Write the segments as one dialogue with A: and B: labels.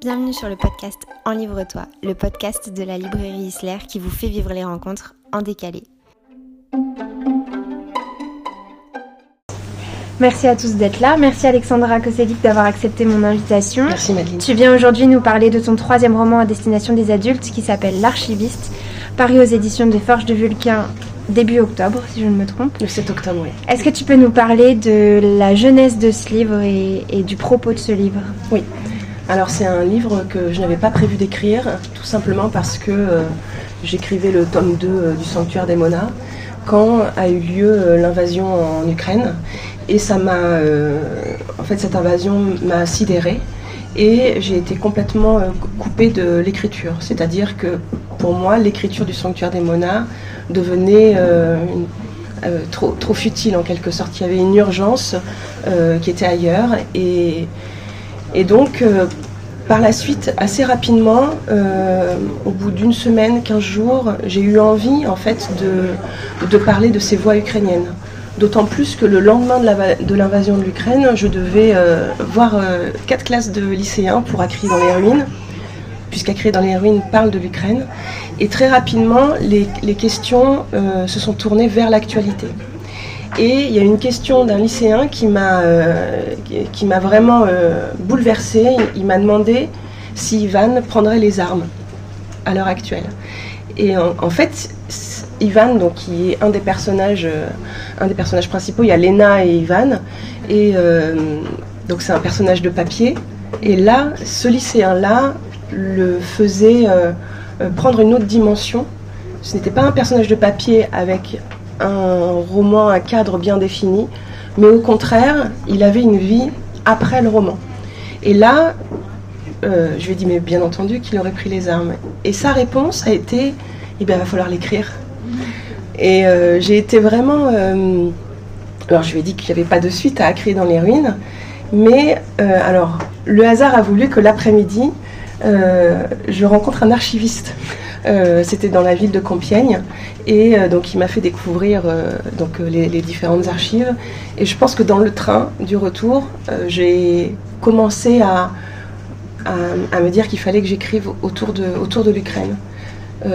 A: Bienvenue sur le podcast En Livre-toi, le podcast de la librairie Isler qui vous fait vivre les rencontres en décalé. Merci à tous d'être là. Merci Alexandra Koselic d'avoir accepté mon invitation.
B: Merci Madeleine.
A: Tu viens aujourd'hui nous parler de ton troisième roman à destination des adultes qui s'appelle L'archiviste, paru aux éditions des Forges de Vulcain début octobre, si je ne me trompe.
B: Le 7 octobre, oui.
A: Est-ce que tu peux nous parler de la jeunesse de ce livre et, et du propos de ce livre?
B: Oui. Alors c'est un livre que je n'avais pas prévu d'écrire, tout simplement parce que euh, j'écrivais le tome 2 euh, du Sanctuaire des Monas quand a eu lieu euh, l'invasion en Ukraine. Et ça m'a. en fait, cette invasion m'a sidérée. Et j'ai été complètement coupée de l'écriture. C'est-à-dire que pour moi, l'écriture du Sanctuaire des Monas devenait trop, futile en quelque sorte. Il y avait une urgence qui était ailleurs. Et, et donc, euh, par la suite, assez rapidement, euh, au bout d'une semaine, 15 jours, j'ai eu envie en fait de, parler de ces voix ukrainiennes. D'autant plus que le lendemain de l'invasion de l'Ukraine, je devais euh, voir quatre classes de lycéens pour Acri dans les ruines, puisqu'Acri dans les ruines parle de l'Ukraine. Et très rapidement, les, questions se sont tournées vers l'actualité. Et il y a une question d'un lycéen qui m'a euh, qui- m'a vraiment euh, bouleversée. Il m'a demandé si Ivan prendrait les armes à l'heure actuelle. Et en, fait, Ivan, donc, qui est un des personnages, euh, un des personnages principaux, il y a Lena et Ivan, et euh, donc c'est un personnage de papier. Et là, ce lycéen-là le faisait prendre une autre dimension. Ce n'était pas un personnage de papier avec un roman, un cadre bien défini, mais au contraire, il avait une vie après le roman. Et là, euh, je lui ai dit, mais bien entendu qu'il aurait pris les armes. Et sa réponse a été, eh il va falloir l'écrire. Et euh, j'ai été vraiment... euh, alors, je lui ai dit qu'il n'y avait pas de suite à Acré dans les ruines, mais alors, le hasard a voulu que l'après-midi, je rencontre un archiviste. Euh, C'était dans la ville de Compiègne. Et euh, donc, il m'a fait découvrir euh, donc, les, les différentes archives. Et je pense que dans le train du retour, j'ai commencé à, à, me dire qu'il fallait que j'écrive autour de, autour de l'Ukraine.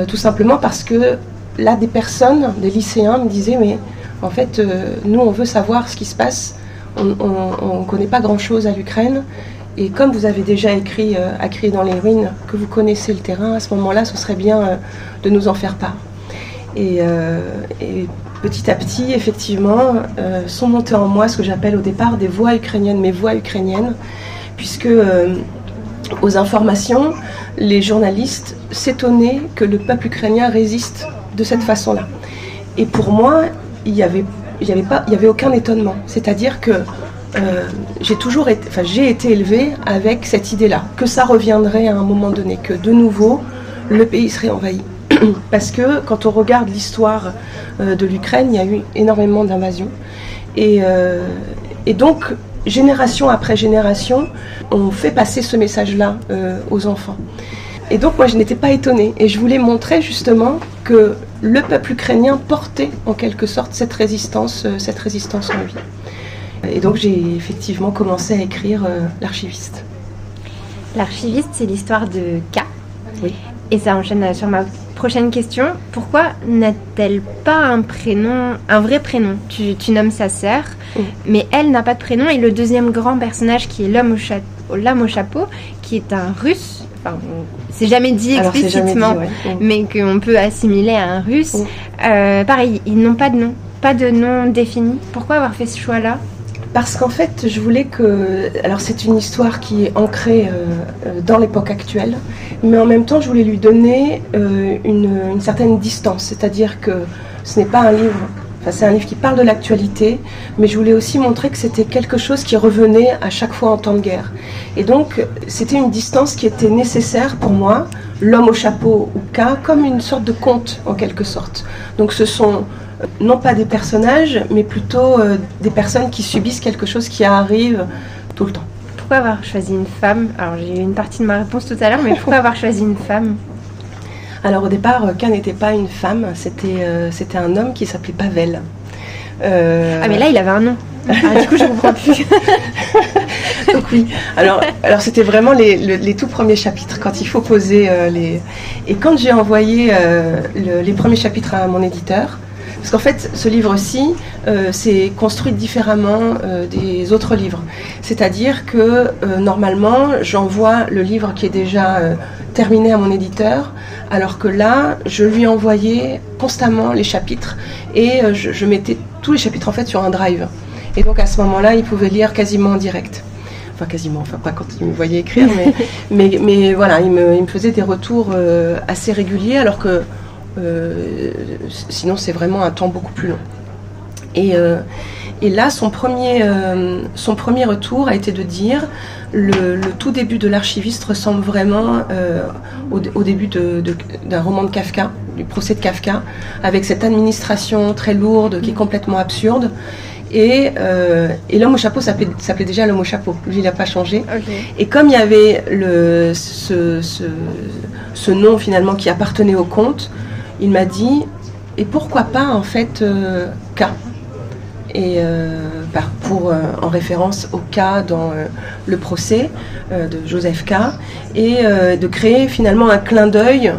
B: Tout simplement parce que là, des personnes, des lycéens me disaient, mais en fait, nous, on veut savoir ce qui se passe. On ne connaît pas grand-chose à l'Ukraine. Et comme vous avez déjà écrit euh, à crier dans les ruines, que vous connaissez le terrain, à ce moment-là, ce serait bien euh, de nous en faire part. Et, euh, et petit à petit, effectivement, euh, sont montées en moi ce que j'appelle au départ des voix ukrainiennes, mes voix ukrainiennes, puisque aux informations, les journalistes s'étonnaient que le peuple ukrainien résiste de cette façon-là. Et pour moi, il n'y avait, y avait, avait aucun étonnement. C'est-à-dire que euh, j'ai toujours été, enfin, élevée avec cette idée-là, que ça reviendrait à un moment donné, que de nouveau, le pays serait envahi. Parce que quand on regarde l'histoire euh, de l'Ukraine, il y a eu énormément d'invasions. Et, euh, et donc, génération après génération, on fait passer ce message-là aux enfants. Et donc, moi, je n'étais pas étonnée. Et je voulais montrer justement que le peuple ukrainien portait en quelque sorte cette résistance, cette résistance en lui. Et donc, j'ai effectivement commencé à écrire euh, L'archiviste.
A: L'archiviste, c'est l'histoire de K.
B: Oui.
A: Et ça enchaîne sur ma prochaine question. Pourquoi n'a-t-elle pas un prénom, un vrai prénom? Tu, tu nommes sa sœur, mais elle n'a pas de prénom. Et le deuxième grand personnage, qui est l'homme au, cha- l'homme au chapeau, qui est un russe, enfin, c'est jamais dit
B: jamais
A: explicitement,
B: ouais.
A: Mais qu'on peut assimiler à un russe. Euh, pareil, ils n'ont pas de nom, pas de nom défini. Pourquoi avoir fait ce choix-là?
B: Parce qu'en fait, je voulais que. Alors, c'est une histoire qui est ancrée euh, euh, dans l'époque actuelle, mais en même temps, je voulais lui donner euh, une, une certaine distance. C'est-à-dire que ce n'est pas un livre. Enfin, c'est un livre qui parle de l'actualité, mais je voulais aussi montrer que c'était quelque chose qui revenait à chaque fois en temps de guerre. Et donc, c'était une distance qui était nécessaire pour moi, l'homme au chapeau ou K, comme une sorte de conte en quelque sorte. Donc, ce sont non pas des personnages, mais plutôt euh, des personnes qui subissent quelque chose qui arrive tout le temps.
A: Pourquoi avoir choisi une femme? Alors j'ai eu une partie de ma réponse tout à l'heure, mais pourquoi avoir choisi une femme?
B: Alors au départ, euh, K n'était pas une femme, c'était euh, c'était un homme qui s'appelait Pavel. Euh,
A: Ah mais là il avait un nom. Ah, du coup je comprends plus.
B: donc Oui, alors, alors c'était vraiment les, les, tout premiers chapitres, quand il faut poser les... Et quand j'ai envoyé les premiers chapitres à mon éditeur, parce qu'en fait, ce livre-ci, euh, c'est construit différemment euh, des autres livres. C'est-à-dire que euh, normalement, j'envoie le livre qui est déjà terminé à mon éditeur, alors que là, je lui envoyais constamment les chapitres et je, mettais tous les chapitres en sur un drive. Et donc à ce moment-là, il pouvait lire quasiment en direct enfin quasiment, enfin pas quand il me voyait écrire, mais, voilà, il me, faisait des retours assez réguliers, alors que euh, sinon, c'est vraiment un temps beaucoup plus long. Et, euh, et là, son premier, euh, son premier retour a été de dire le, le tout début de l'archiviste ressemble vraiment au, au, début d'un roman de Kafka, du procès de Kafka, avec cette administration très lourde qui est complètement absurde. Et, et l'homme au chapeau s'appelait déjà l'homme au chapeau. Lui, il n'a pas changé. Et comme il y avait le, ce, ce, ce, nom finalement qui appartenait au conte, il m'a dit et pourquoi pas en fait euh, K. Et euh, pour euh, en référence au cas dans le procès de Joseph K. Et de créer finalement un clin d'œil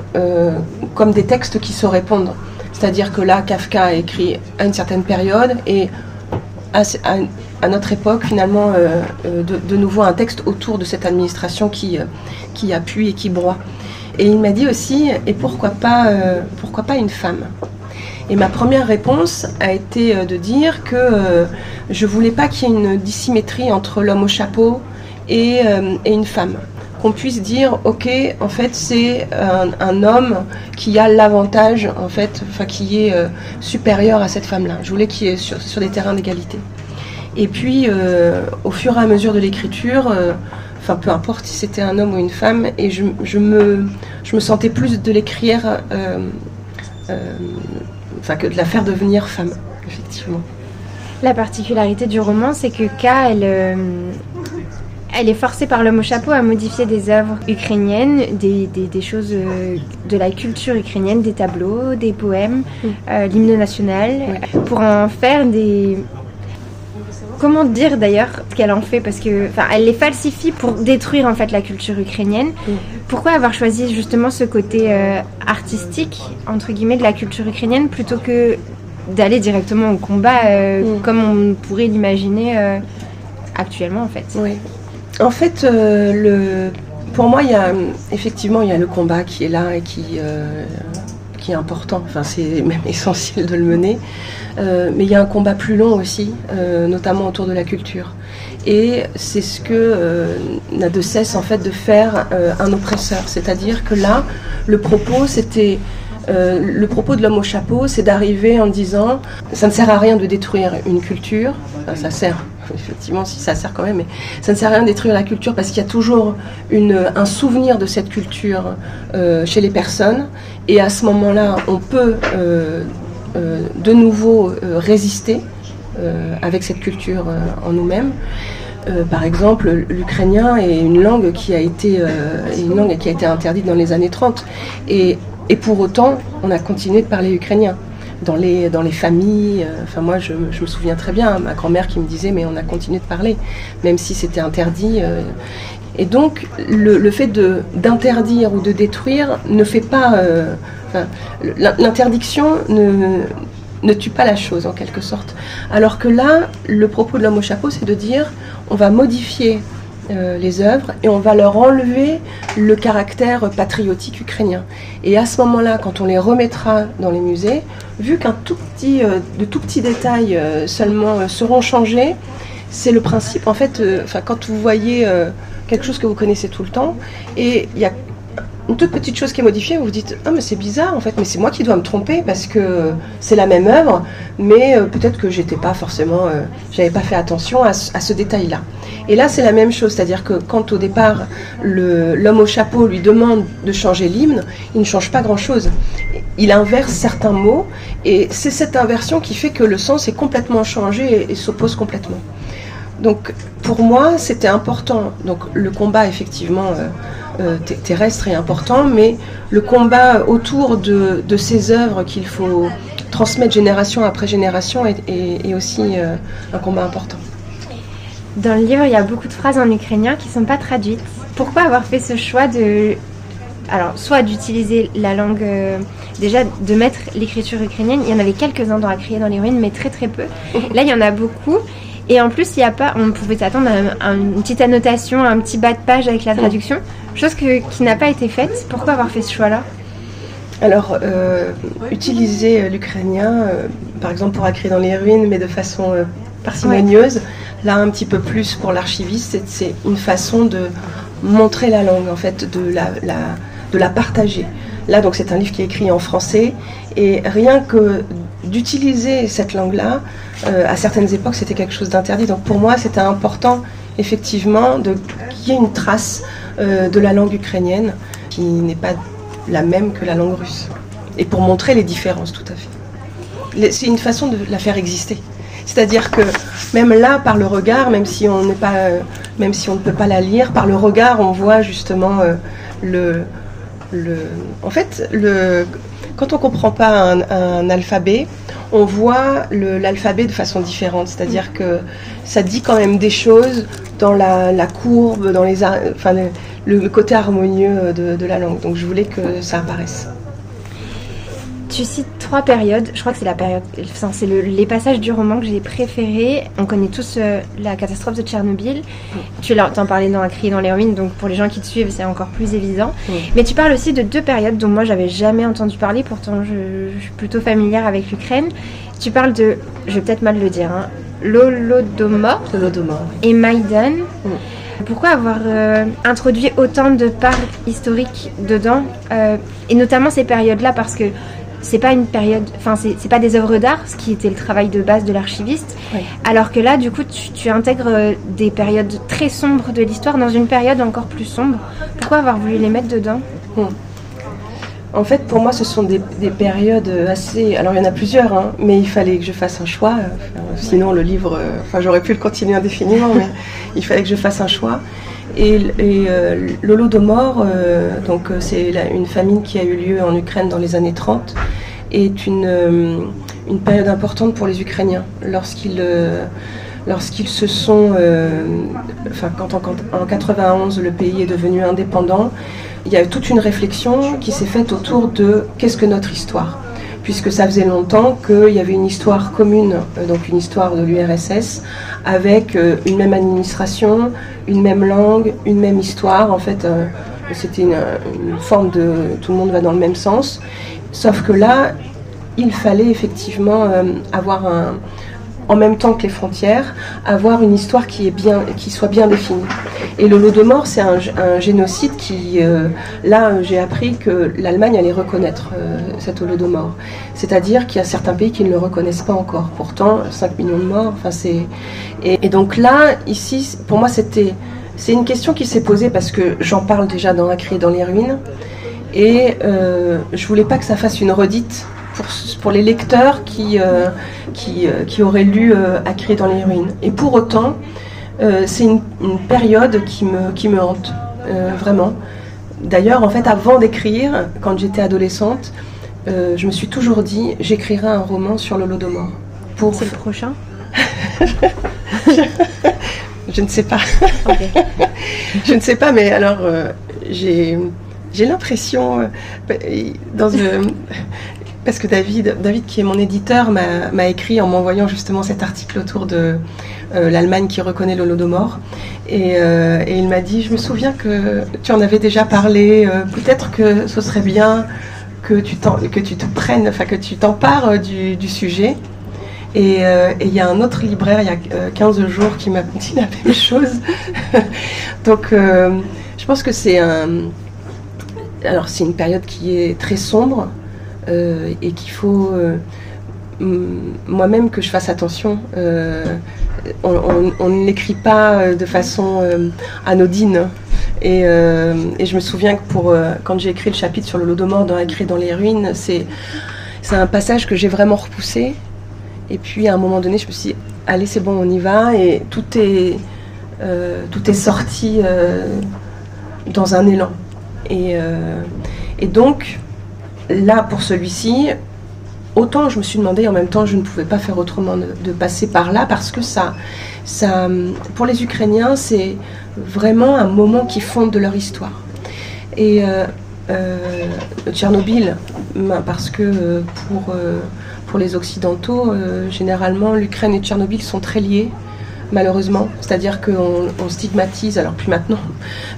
B: comme des textes qui se répondent. C'est-à-dire que là Kafka a écrit à une certaine période et à, à, notre époque finalement de, de, nouveau un texte autour de cette administration qui, qui appuie et qui broie et il m'a dit aussi, et pourquoi pas, euh, pourquoi pas une femme? Et ma première réponse a été euh, de dire que euh, je voulais pas qu'il y ait une dissymétrie entre l'homme au chapeau et, une femme. Qu'on puisse dire, ok, en fait, c'est un, homme qui a l'avantage, en fait, enfin, qui est supérieur à cette femme-là. Je voulais qu'il y ait sur des terrains d'égalité. Et puis, au fur et à mesure de l'écriture, enfin peu importe si c'était un homme ou une femme, et je, me, je me sentais plus de l'écrire, euh, euh, enfin que de la faire devenir femme, effectivement.
A: La particularité du roman, c'est que K, elle, euh, elle est forcée par l'homme au chapeau à modifier des œuvres ukrainiennes, des, des, choses de la culture ukrainienne, des tableaux, des poèmes, mm. l'hymne national, pour en faire des, Comment dire d'ailleurs ce qu'elle en fait Parce que, elle les falsifie pour détruire en fait la culture ukrainienne. Mm. Pourquoi avoir choisi justement ce côté euh, artistique entre guillemets de la culture ukrainienne plutôt que d'aller directement au combat euh, mm. comme on pourrait l'imaginer euh, actuellement en fait?
B: Oui. En fait, le, pour moi, il y a effectivement il y a le combat qui est là et qui important. Enfin, c'est même essentiel de le mener. Euh, mais il y a un combat plus long aussi, euh, notamment autour de la culture. Et c'est ce que euh, n'a de cesse en fait de faire un oppresseur. C'est-à-dire que là, le propos, c'était le propos de l'homme au chapeau, c'est d'arriver en disant ça ne sert à rien de détruire une culture, ça sert effectivement si ça sert quand même, mais ça ne sert à rien de détruire la culture parce qu'il y a toujours un souvenir de cette culture chez les personnes. Et à ce moment-là on peut euh, de nouveau euh, résister euh, avec cette culture en nous-mêmes. par exemple, l'ukrainien est une langue qui a été interdite dans les années 30 et, et pour autant on a continué de parler ukrainien dans les, dans les familles. enfin, moi, je, je, me souviens très bien, ma grand-mère qui me disait, mais on a continué de parler, même si c'était interdit. et donc, le, le fait d'interdire ou de détruire ne fait pas L'interdiction ne, ne tue pas la chose en quelque sorte. Alors que là, le propos de l'homme au chapeau, c'est de dire on va modifier euh, les œuvres et on va leur enlever le caractère patriotique ukrainien. Et à ce moment-là, quand on les remettra dans les musées, vu qu'un tout petit, euh, de tout petits détails euh, seulement seront changés, c'est le principe en fait. Quand vous voyez quelque chose que vous connaissez tout le temps et il y a une toute petite chose qui est modifiée, vous vous dites ah mais c'est bizarre en fait, mais c'est moi qui dois me tromper parce que c'est la même œuvre, mais euh, peut-être que j'étais pas forcément, euh, j'avais pas fait attention à, ce détail-là. Et là c'est la même chose, c'est-à-dire que quand au départ l'homme au chapeau lui demande de changer l'hymne, il ne change pas grand-chose. Il inverse certains mots et c'est cette inversion qui fait que le sens est complètement changé et, s'oppose complètement. Donc pour moi c'était important. Donc le combat effectivement. Euh, euh, terrestre est important, mais le combat autour de, ces œuvres qu'il faut transmettre génération après génération est, aussi euh, un combat important.
A: Dans le livre, il y a beaucoup de phrases en ukrainien qui ne sont pas traduites. Pourquoi avoir fait ce choix de alors soit d'utiliser la langue, euh, déjà de mettre l'écriture ukrainienne? Il y en avait quelques-uns dans la dans les ruines, mais très très peu. Là, il y en a beaucoup. Et en plus, il n'y a pas, on pouvait s'attendre à, une petite annotation, un petit bas de page avec la traduction, chose qui n'a pas été faite. Pourquoi avoir fait ce choix-là?
B: Alors, euh, utiliser euh, l'ukrainien, par exemple pour écrire dans les ruines, mais de façon parcimonieuse, là un petit peu plus pour l'archiviste, c'est une façon de montrer la langue, en fait, de la de la partager. Là, donc, c'est un livre qui est écrit en français, et rien que d'utiliser cette langue-là, euh, à certaines époques, c'était quelque chose d'interdit. Donc, pour moi, c'était important, effectivement, qu'il y ait une trace euh, de la langue ukrainienne qui n'est pas la même que la langue russe. Et pour montrer les différences, tout à fait. C'est une façon de la faire exister. C'est-à-dire que même là, par le regard, même si on pas, euh, même si on ne peut pas la lire, par le regard, on voit justement le, en fait, quand on ne comprend pas un, alphabet, on voit l'alphabet de façon différente. C'est-à-dire que ça dit quand même des choses dans la, courbe, dans les, enfin, le, côté harmonieux de, la langue. Donc je voulais que ça apparaisse.
A: Tu cites trois périodes. Je crois que c'est la période, c'est les passages du roman que j'ai préférés. On connaît tous euh, la catastrophe de Tchernobyl. Tu en parlais dans Un cri dans les ruines, donc pour les gens qui te suivent, c'est encore plus évident. Mais tu parles aussi de deux périodes dont moi j'avais jamais entendu parler. Pourtant, je, suis plutôt familière avec l'Ukraine. Tu parles de, je vais peut-être mal le dire, hein, l'Holodomor et Maïdan. Pourquoi avoir euh, introduit autant de parts historiques dedans euh, Et notamment ces périodes-là, parce que c'est pas une période, enfin c'est pas des œuvres d'art, ce qui était le travail de base de l'archiviste. Alors que là, du coup, tu, intègres euh, des périodes très sombres de l'histoire dans une période encore plus sombre. Pourquoi avoir voulu les mettre dedans? Hmm.
B: En fait, pour moi, ce sont des, périodes assez. Alors, il y en a plusieurs, hein, mais il fallait que je fasse un choix. sinon, le livre, euh, enfin, j'aurais pu le continuer indéfiniment, mais il fallait que je fasse un choix. Et, euh, l'Holodomor, euh, donc euh, c'est une famine qui a eu lieu en Ukraine dans les années 30, est une, une période importante pour les Ukrainiens. Lorsqu'ils lorsqu'ils se sont, enfin quand en, en 91 le pays est devenu indépendant, il y a toute une réflexion qui s'est faite autour de qu'est-ce que notre histoire puisque ça faisait longtemps qu'il y avait une histoire commune, euh, donc une histoire de l'URSS, avec euh, une même administration, une même langue, une même histoire. En fait, euh, c'était une, forme de tout le monde va dans le même sens. Sauf que là, il fallait effectivement avoir un, en même temps que les frontières, avoir une histoire qui, est bien, qui soit bien définie. Et le Lodomor, c'est un, génocide qui, euh, là, j'ai appris que l'Allemagne allait reconnaître euh, cet Holodomor. C'est-à-dire qu'il y a certains pays qui ne le reconnaissent pas encore. Pourtant, 5 millions de morts, enfin c'est... Et, donc là, ici, pour moi, c'était... C'est une question qui s'est posée parce que j'en parle déjà dans La cri dans les ruines. Et euh, je voulais pas que ça fasse une redite pour, les lecteurs qui, euh, euh, qui, auraient lu euh, dans les ruines. Et pour autant, c'est une, période qui me, qui me hante, vraiment. D'ailleurs, en fait, avant d'écrire, quand j'étais adolescente, je me suis toujours dit, j'écrirai un roman sur le Lodomor.
A: Pour... C'est le prochain?
B: Je, ne sais pas. je ne sais pas, mais alors, j'ai j'ai l'impression, dans une, parce que David, David qui est mon éditeur, m'a écrit en m'envoyant justement cet article autour de euh, l'Allemagne qui reconnaît l'Holodomor. Et, euh, et il m'a dit, je me souviens que tu en avais déjà parlé, euh, peut-être que ce serait bien que tu, que tu te prennes, enfin que tu t'empares du, du, sujet. Et il y a un autre libraire, il y a 15 jours, qui m'a dit la même chose. Donc je pense que c'est un... Alors c'est une période qui est très sombre, euh, et qu'il faut euh, moi-même que je fasse attention. Euh, on, ne l'écrit pas de façon anodine. Et, je me souviens que pour, quand j'ai écrit le chapitre sur le Lodomor dans Écrit dans les ruines, c'est un passage que j'ai vraiment repoussé. Et puis à un moment donné, je me suis dit, allez, c'est bon, on y va. Et tout est, tout est sorti dans un élan. Et donc, là, pour celui-ci, autant je me suis demandé, en même temps, je ne pouvais pas faire autrement de, passer par là parce que ça, pour les Ukrainiens, c'est vraiment un moment qui fonde de leur histoire. Et euh, euh, Tchernobyl, ben, parce que pour, pour les Occidentaux, généralement, l'Ukraine et Tchernobyl sont très liés malheureusement. C'est-à-dire qu'on stigmatise, alors plus maintenant,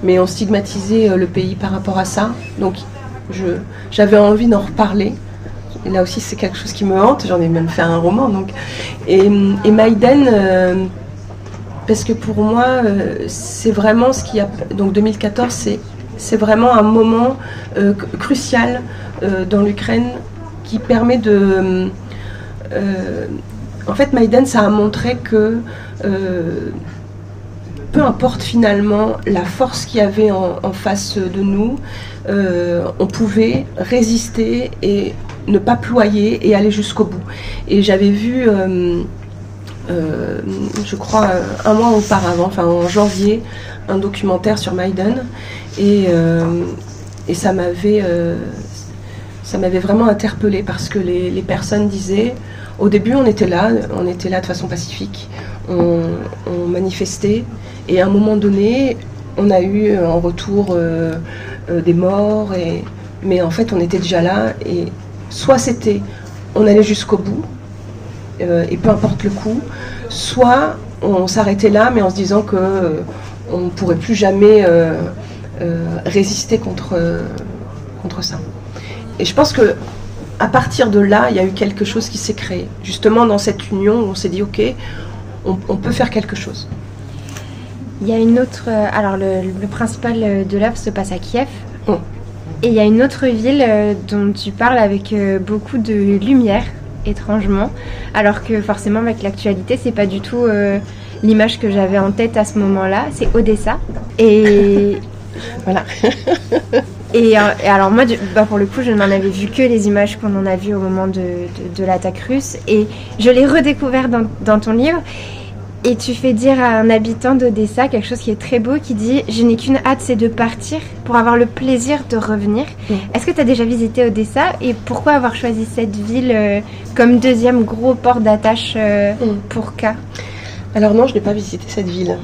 B: mais on stigmatisait le pays par rapport à ça. Donc j'avais envie d'en reparler et là aussi, c'est quelque chose qui me hante. J'en ai même fait un roman. Donc. Et, et Maïden, euh, parce que pour moi, euh, c'est vraiment ce qui a. Donc 2014, c'est, c'est vraiment un moment euh, crucial dans l'Ukraine qui permet de. en fait, Maïden, ça a montré que peu importe finalement la force qu'il y avait en, face de nous, on pouvait résister et ne pas ployer et aller jusqu'au bout. Et j'avais vu, euh, euh, je crois, un mois auparavant, enfin en janvier, un documentaire sur Maiden. Et, euh, ça m'avait ça m'avait vraiment interpellé parce que les, personnes disaient au début on était là, on était là de façon pacifique, on, manifestait et à un moment donné on a eu en retour des morts mais en fait on était déjà là et soit c'était on allait jusqu'au bout, euh, et peu importe le coup, soit on s'arrêtait là, mais en se disant que euh, on ne pourrait plus jamais euh, résister contre, contre ça. Et je pense que à partir de là, il y a eu quelque chose qui s'est créé. Justement, dans cette union, on s'est dit, ok, on, peut faire quelque chose.
A: Il y a une autre. Alors, le, principal de l'œuvre se passe à Kiev. Oh. Et il y a une autre ville euh, dont tu parles avec euh, beaucoup de lumière, étrangement, alors que forcément avec l'actualité, c'est pas du tout euh, l'image que j'avais en tête à ce moment-là. C'est Odessa. Et
B: voilà.
A: et, alors moi, bah pour le coup, je n'en avais vu que les images qu'on en a vues au moment de, de, l'attaque russe, et je l'ai redécouvert dans, dans ton livre. Et tu fais dire à un habitant d'Odessa quelque chose qui est très beau, qui dit Je n'ai qu'une hâte, c'est de partir pour avoir le plaisir de revenir. Est-ce que tu as déjà visité Odessa et pourquoi avoir choisi cette ville euh, comme deuxième gros port d'attache euh, pour K?
B: Alors non, je n'ai pas visité cette ville,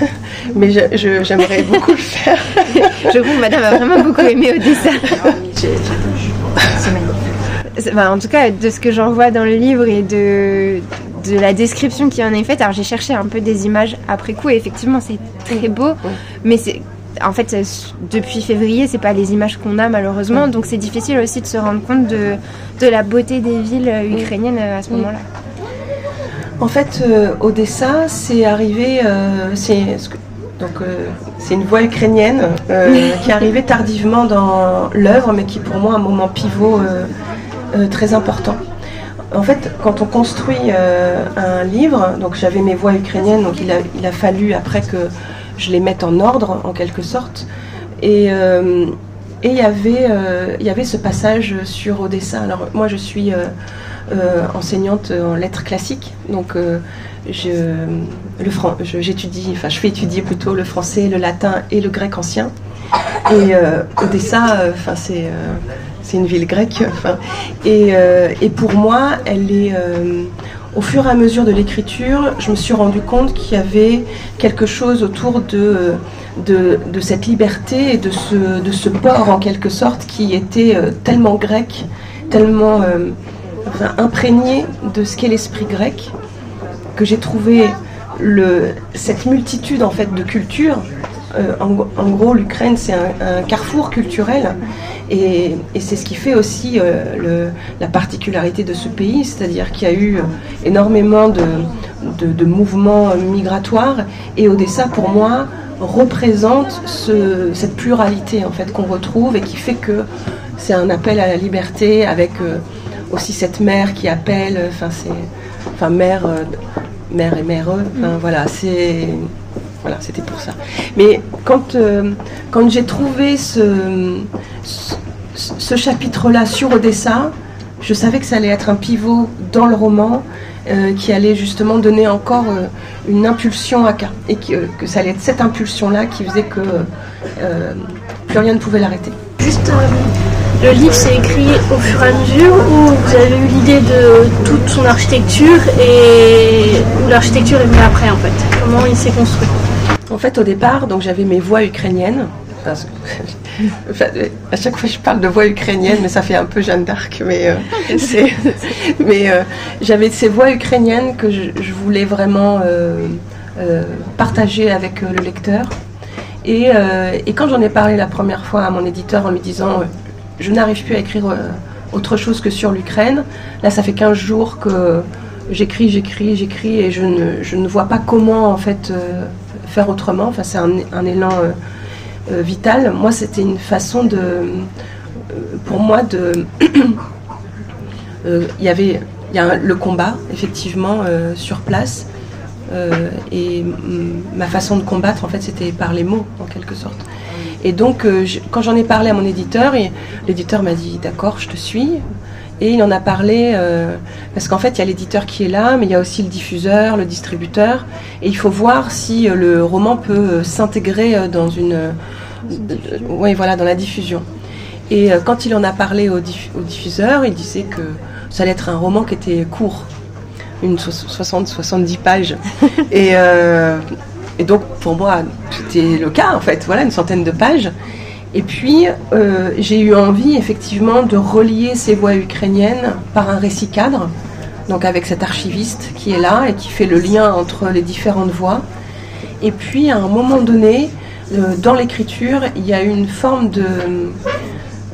B: mais j'aimerais beaucoup le faire.
A: je trouve madame a vraiment beaucoup aimé Odessa. C'est en tout cas, de ce que j'en vois dans le livre et de, de la description qui en est faite. Alors j'ai cherché un peu des images après coup et effectivement c'est très beau, mais c'est en fait depuis février c'est pas les images qu'on a malheureusement, donc c'est difficile aussi de se rendre compte de, de la beauté des villes ukrainiennes à ce moment-là.
B: En fait, euh, Odessa, c'est arrivé, euh, c'est donc euh, c'est une voix ukrainienne qui est arrivée tardivement dans l'œuvre, mais qui pour moi un moment pivot très important en fait, quand on construit euh, un livre, donc j'avais mes voix ukrainiennes, donc il a, il a, fallu après que je les mette en ordre, en quelque sorte. Et, euh, il, y avait, euh, y avait ce passage sur Odessa. Alors moi, je suis enseignante en lettres classiques, donc je, le j'étudie, enfin je fais étudier plutôt le français, le latin et le grec ancien. Et Odessa, enfin c'est c'est une ville grecque. Euh, et, pour moi, elle est, euh, au fur et à mesure de l'écriture, je me suis rendu compte qu'il y avait quelque chose autour de, de, cette liberté et de ce, de ce port en quelque sorte qui était euh, tellement grec, tellement imprégné de ce qu'est l'esprit grec, que j'ai trouvé cette multitude en fait de cultures euh, en, gros, l'Ukraine, c'est un, carrefour culturel et, c'est ce qui fait aussi euh, la particularité de ce pays, c'est-à-dire qu'il y a eu énormément de, mouvements migratoires et Odessa, pour moi, représente cette pluralité en fait qu'on retrouve et qui fait que c'est un appel à la liberté avec euh, aussi cette mère qui appelle, enfin c'est, enfin mère, mère et mèreux, enfin voilà, c'est voilà, c'était pour ça. Mais quand, euh, quand j'ai trouvé ce, ce, chapitre-là sur Odessa, je savais que ça allait être un pivot dans le roman euh, qui allait justement donner encore euh, une impulsion à K. Et que, que, ça allait être cette impulsion-là qui faisait que plus rien ne pouvait l'arrêter.
C: Juste le livre s'est écrit au fur et à mesure ou vous avez eu l'idée de toute son architecture et l'architecture est venue après en fait? Comment il s'est construit?
B: En fait, au départ, donc j'avais mes voix ukrainiennes. Parce que- à chaque fois, je parle de voix ukrainiennes, mais ça fait un peu Jeanne d'Arc. Mais, euh, mais euh, j'avais ces voix ukrainiennes que je, je voulais vraiment euh, partager avec le lecteur. Et, et quand j'en ai parlé la première fois à mon éditeur en lui disant je n'arrive plus à écrire autre chose que sur l'Ukraine, là ça fait 15 jours que j'écris, j'écris, j'écris et je ne, je ne vois pas comment en fait faire autrement. Enfin, c'est un, élan euh, euh, vital. Moi, c'était une façon de, euh, pour moi, de, il y avait, il y a le combat effectivement sur place. Et ma façon de combattre, en fait, c'était par les mots, en quelque sorte. Et donc, quand j'en ai parlé à mon éditeur, l'éditeur m'a dit D'accord, je te suis. Et il en a parlé euh, parce qu'en fait, il y a l'éditeur qui est là, mais il y a aussi le diffuseur, le distributeur. Et il faut voir si euh, le roman peut euh, s'intégrer dans une. oui, voilà, dans la diffusion. Et euh, quand il en a parlé au, diff- au diffuseur, il disait que ça allait être un roman qui était court, une 60-70 pages. et, euh, et donc, pour moi, c'était le cas, en fait, voilà, une centaine de pages. Et puis, euh, j'ai eu envie, effectivement, de relier ces voix ukrainiennes par un récit cadre, donc avec cet archiviste qui est là et qui fait le lien entre les différentes voix. Et puis, à un moment donné, euh, dans l'écriture, il y a une forme de,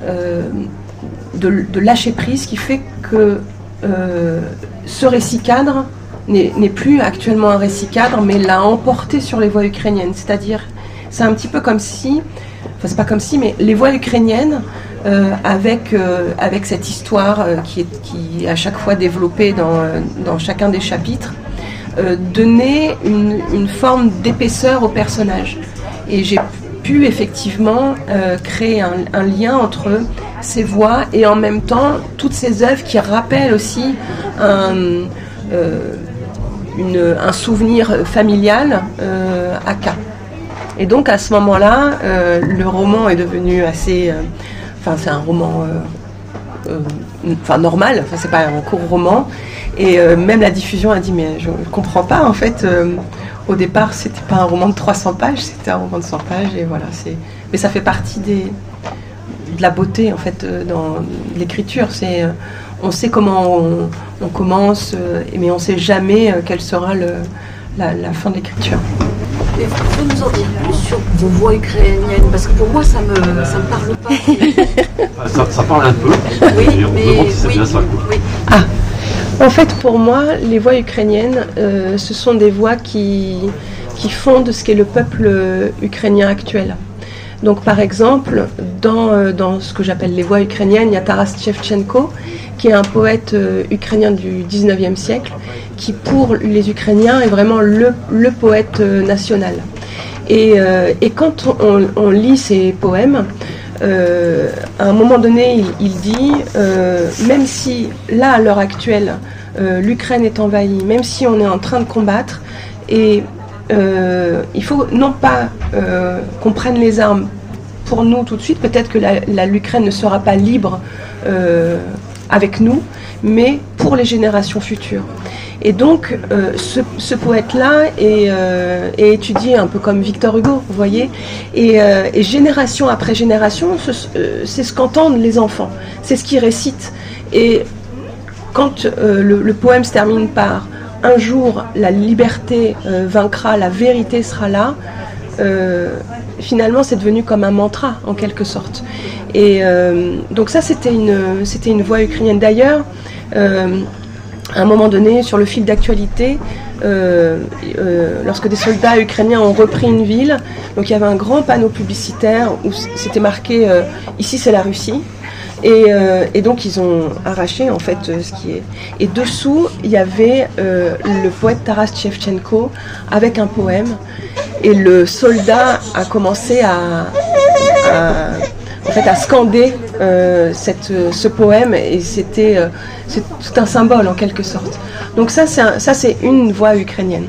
B: euh, de, de lâcher prise qui fait que ce récit cadre n'est n'est plus actuellement un récit cadre, mais l'a emporté sur les voix ukrainiennes. C'est-à-dire, c'est un petit peu comme si, enfin c'est pas comme si, mais les voix ukrainiennes, euh, avec, euh, avec cette histoire euh, qui, est, qui à chaque fois développée dans, dans chacun des chapitres, donnaient une, une forme d'épaisseur au personnage. Et j'ai pu effectivement créer un, lien entre ces voix et en même temps toutes ces œuvres qui rappellent aussi un, un souvenir familial à K. Et donc à ce moment-là, euh, le roman est devenu assez. euh, Enfin, c'est un roman. euh, Enfin, normal, enfin, c'est pas un court roman. Et même la diffusion a dit Mais je ne comprends pas, en fait. au départ, c'était pas un roman de 300 pages, c'était un roman de 100 pages. Et voilà, c'est. Mais ça fait partie des, de la beauté, en fait, dans l'écriture. C'est. on sait comment on, commence, mais on sait jamais quelle sera la fin de l'écriture.
D: Et vous pouvez nous en dire plus sur vos voix ukrainiennes Parce que pour moi, ça me, ça me parle pas.
E: Ça, ça parle un peu.
D: Oui,
E: on
D: mais
E: demande si c'est
D: oui,
E: bien ça. quoi.
D: oui.
B: En fait, pour moi, les voix ukrainiennes, euh, ce sont des voix qui, qui fondent ce qu'est le peuple euh, ukrainien actuel. Donc, par exemple, dans, euh, dans ce que j'appelle les voix ukrainiennes, il y a Taras Shevchenko, qui est un poète euh, ukrainien du 19e siècle, qui pour les Ukrainiens est vraiment le, poète euh, national. Et, quand on, lit ses poèmes, à un moment donné, il, dit, même si là, à l'heure actuelle, l'Ukraine est envahie, même si on est en train de combattre, et euh, il faut non pas euh, qu'on prenne les armes pour nous tout de suite, peut-être que l'Ukraine ne sera pas libre euh, avec nous, mais pour les générations futures. Et donc, ce, poète-là est, euh, étudié un peu comme Victor Hugo, vous voyez, et, génération après génération, ce- c'est ce qu'entendent les enfants, c'est ce qu'ils récitent. Et quand le poème se termine par un jour la liberté euh, vaincra, la vérité sera là, euh, finalement c'est devenu comme un mantra en quelque sorte. Et euh, donc ça c'était une, c'était une voix ukrainienne. D'ailleurs, à un moment donné, sur le fil d'actualité, lorsque des soldats ukrainiens ont repris une ville, donc il y avait un grand panneau publicitaire où c'était marqué Ici c'est la Russie. Et, euh, et donc ils ont arraché en fait euh, ce qui est. Et dessous, il y avait euh, le poète Taras Shevchenko avec un poème. Et le soldat a commencé à, en fait, à scander cette, ce poème et c'était tout un symbole en quelque sorte. Donc ça, c'est un- une voix ukrainienne.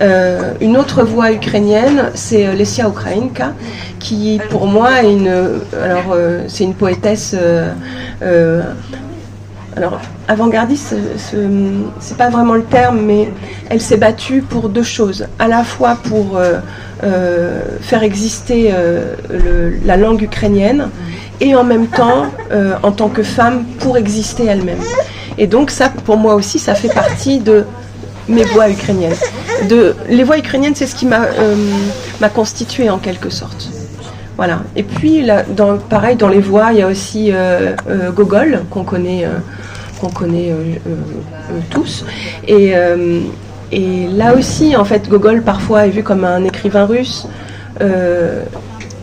B: Euh, une autre voix ukrainienne, c'est Lesia Ukrainka, qui pour moi est une, alors c'est une poétesse. alors, avant-gardiste, c'est pas vraiment le terme, mais elle s'est battue pour deux choses. À la fois pour faire exister la langue ukrainienne, et en même temps, en tant que femme, pour exister elle-même. Et donc ça, pour moi aussi, ça fait partie de mes voix ukrainiennes. Les voix ukrainiennes, c'est ce qui m'a euh, m'a constitué en quelque sorte. Voilà. Et puis, pareil, dans les voix, il y a aussi euh, euh, Gogol, qu'on connaît, qu'on connaît tous. Et, et là aussi, en fait, Gogol, parfois, est vu comme un écrivain russe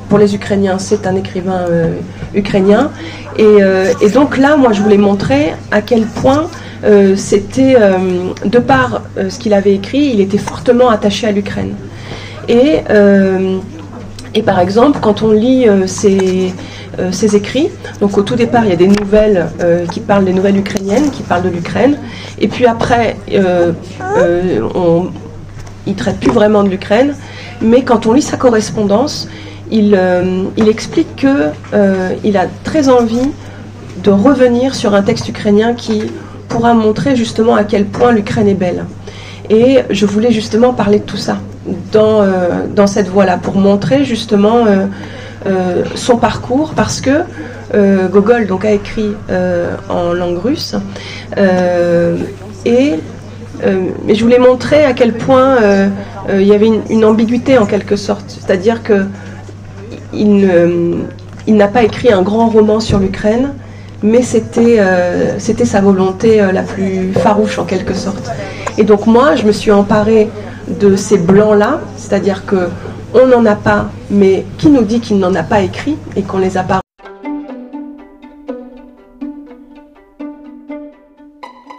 B: pour les Ukrainiens, c'est un écrivain euh, ukrainien. Euh, et, donc là, moi, je voulais montrer à quel point euh, c'était, de par ce qu'il avait écrit, il était fortement attaché à l'Ukraine. Et, et par exemple, quand on lit ses, ses, écrits, donc au tout départ, il y a des nouvelles qui parlent des nouvelles ukrainiennes, qui parlent de l'Ukraine. Et puis après, on, il ne traite plus vraiment de l'Ukraine. Mais quand on lit sa correspondance, euh, il, explique qu'il euh, a très envie de revenir sur un texte ukrainien qui pourra montrer justement à quel point l'Ukraine est belle. Et je voulais justement parler de tout ça dans, euh, cette voie-là, pour montrer justement son parcours, parce que Gogol a écrit en langue russe, et, mais je voulais montrer à quel point il y avait une, une ambiguïté en quelque sorte, c'est-à-dire que il, n'a pas écrit un grand roman sur l'Ukraine, mais c'était euh, sa volonté euh, la plus farouche en quelque sorte. Et donc moi, je me suis emparée de ces blancs-là, c'est-à-dire que on n'en a pas, mais qui nous dit qu'il n'en a pas écrit et qu'on les a pas